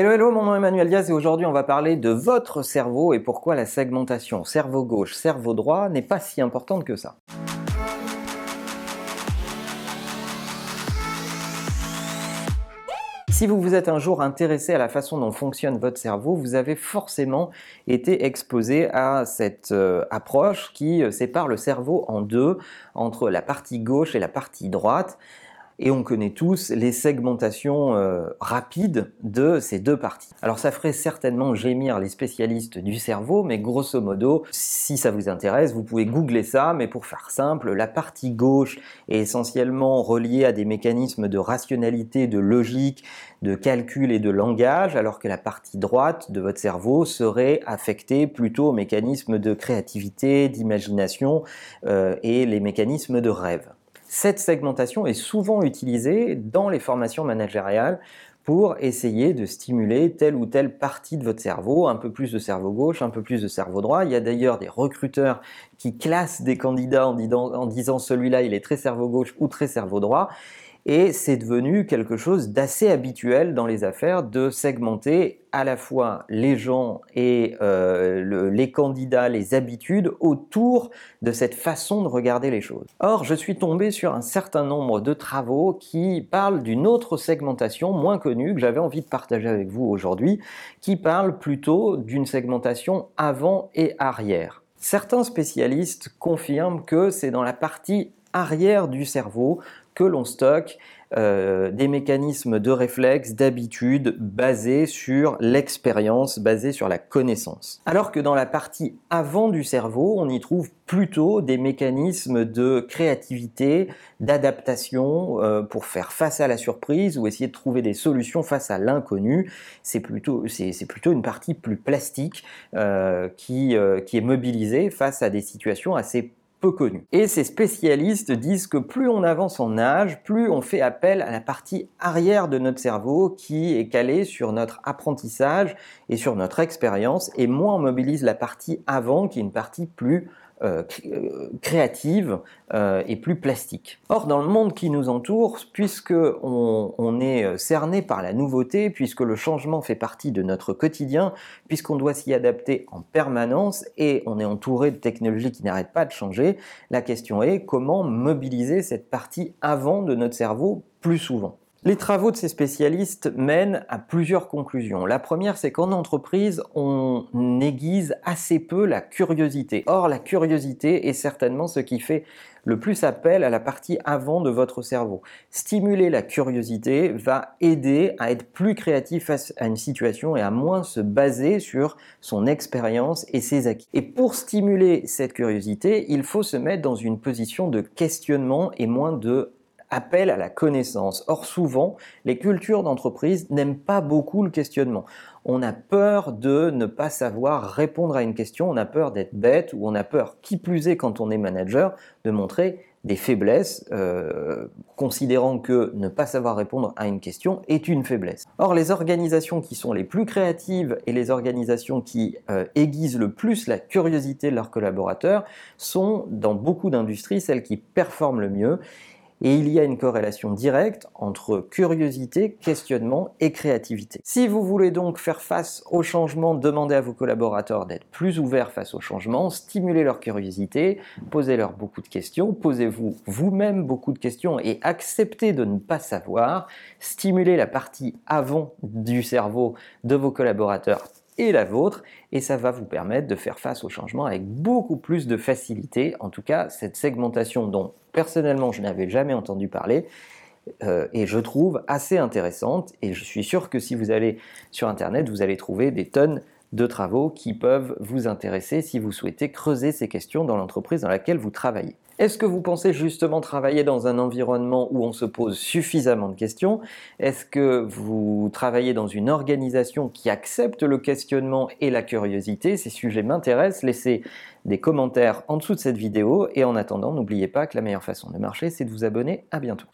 Hello, hello, mon nom est Emmanuel Diaz et aujourd'hui on va parler de votre cerveau et pourquoi la segmentation cerveau gauche, cerveau droit n'est pas si importante que ça. Si vous vous êtes un jour intéressé à la façon dont fonctionne votre cerveau, vous avez forcément été exposé à cette euh, approche qui euh, sépare le cerveau en deux, entre la partie gauche et la partie droite et on connaît tous les segmentations euh, rapides de ces deux parties. Alors ça ferait certainement gémir les spécialistes du cerveau, mais grosso modo, si ça vous intéresse, vous pouvez googler ça, mais pour faire simple, la partie gauche est essentiellement reliée à des mécanismes de rationalité, de logique, de calcul et de langage, alors que la partie droite de votre cerveau serait affectée plutôt aux mécanismes de créativité, d'imagination euh, et les mécanismes de rêve. Cette segmentation est souvent utilisée dans les formations managériales pour essayer de stimuler telle ou telle partie de votre cerveau, un peu plus de cerveau gauche, un peu plus de cerveau droit. Il y a d'ailleurs des recruteurs qui classent des candidats en disant, celui-là il est très cerveau gauche ou très cerveau droit et c'est devenu quelque chose d'assez habituel dans les affaires de segmenter à la fois les gens et euh, les candidats, les habitudes autour de cette façon de regarder les choses. Or, je suis tombé sur un certain nombre de travaux qui parlent d'une autre segmentation moins connue que j'avais envie de partager avec vous aujourd'hui, qui parle plutôt d'une segmentation avant et arrière. Certains spécialistes confirment que c'est dans la partie arrière du cerveau que l'on stocke euh, des mécanismes de réflexe, d'habitude basés sur l'expérience, basés sur la connaissance. Alors que dans la partie avant du cerveau, on y trouve plutôt des mécanismes de créativité, d'adaptation euh, pour faire face à la surprise ou essayer de trouver des solutions face à l'inconnu. C'est plutôt, c'est, plutôt une partie plus plastique euh, qui, qui est mobilisée face à des situations assez peu. Et ces spécialistes disent que plus on avance en âge, plus on fait appel à la partie arrière de notre cerveau qui est calée sur notre apprentissage et sur notre expérience, et moins on mobilise la partie avant qui est une partie plus euh, euh, créative euh, et plus plastique. Or, dans le monde qui nous entoure, puisque on, est cerné par la nouveauté, puisque le changement fait partie de notre quotidien, puisqu'on doit s'y adapter en permanence et on est entouré de technologies qui n'arrêtent pas de changer, la question est comment mobiliser cette partie avant de notre cerveau plus souvent? Les travaux de ces spécialistes mènent à plusieurs conclusions. La première, c'est qu'en entreprise, on aiguise assez peu la curiosité. Or, la curiosité est certainement ce qui fait le plus appel à la partie avant de votre cerveau. Stimuler la curiosité va aider à être plus créatif face à une situation et à moins se baser sur son expérience et ses acquis. Et pour stimuler cette curiosité, il faut se mettre dans une position de questionnement et moins de appel à la connaissance. Or, souvent, les cultures d'entreprise n'aiment pas beaucoup le questionnement. On a peur de ne pas savoir répondre à une question, on a peur d'être bête ou on a peur, qui plus est quand on est manager, de montrer des faiblesses, euh, considérant que ne pas savoir répondre à une question est une faiblesse. Or, les organisations qui sont les plus créatives et les organisations qui euh, aiguisent le plus la curiosité de leurs collaborateurs sont, dans beaucoup d'industries, celles qui performent le mieux et il y a une corrélation directe entre curiosité, questionnement et créativité. Si vous voulez donc faire face au changement, demandez à vos collaborateurs d'être plus ouverts face au changement, stimulez leur curiosité, posez-leur beaucoup de questions, posez-vous vous-même beaucoup de questions et acceptez de ne pas savoir, stimulez la partie avant du cerveau de vos collaborateurs et la vôtre, et ça va vous permettre de faire face au changement avec beaucoup plus de facilité. En tout cas, cette segmentation dont personnellement je n'avais jamais entendu parler, euh, et je trouve assez intéressante, et je suis sûr que si vous allez sur Internet, vous allez trouver des tonnes de travaux qui peuvent vous intéresser si vous souhaitez creuser ces questions dans l'entreprise dans laquelle vous travaillez. Est-ce que vous pensez justement travailler dans un environnement où on se pose suffisamment de questions Est-ce que vous travaillez dans une organisation qui accepte le questionnement et la curiosité Ces sujets m'intéressent. Laissez des commentaires en dessous de cette vidéo et en attendant, n'oubliez pas que la meilleure façon de marcher, c'est de vous abonner. À bientôt.